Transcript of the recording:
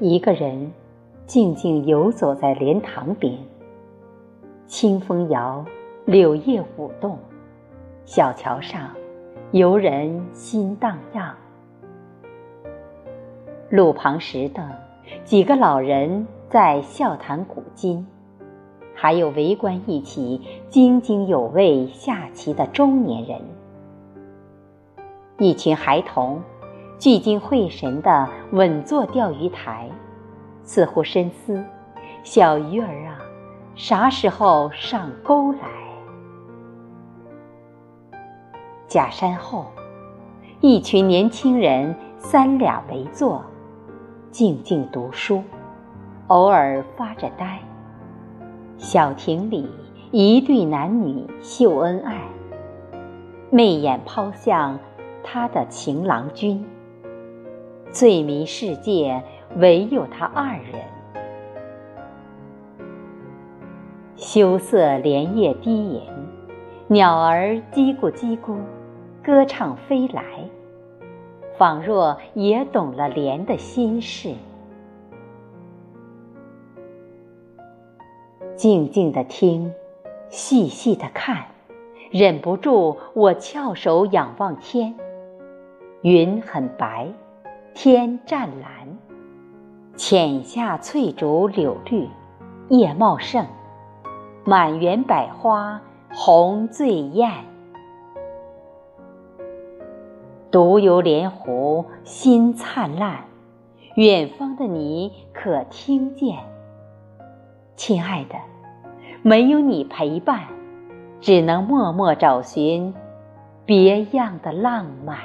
一个人静静游走在莲塘边，清风摇，柳叶舞动，小桥上游人心荡漾。路旁石凳，几个老人在笑谈古今，还有围观一起津津有味下棋的中年人。一群孩童。聚精会神地稳坐钓鱼台，似乎深思：小鱼儿啊，啥时候上钩来？假山后，一群年轻人三两围坐，静静读书，偶尔发着呆。小亭里，一对男女秀恩爱，媚眼抛向他的情郎君。醉迷世界，唯有他二人。羞涩莲叶低吟，鸟儿叽咕叽咕，歌唱飞来，仿若也懂了莲的心事。静静的听，细细的看，忍不住我翘首仰望天，云很白。天湛蓝，浅下翠竹柳绿，叶茂盛，满园百花红最艳。独游莲湖心灿烂远方的你可听见？亲爱的没有你陪伴只能默默找寻别样的浪漫。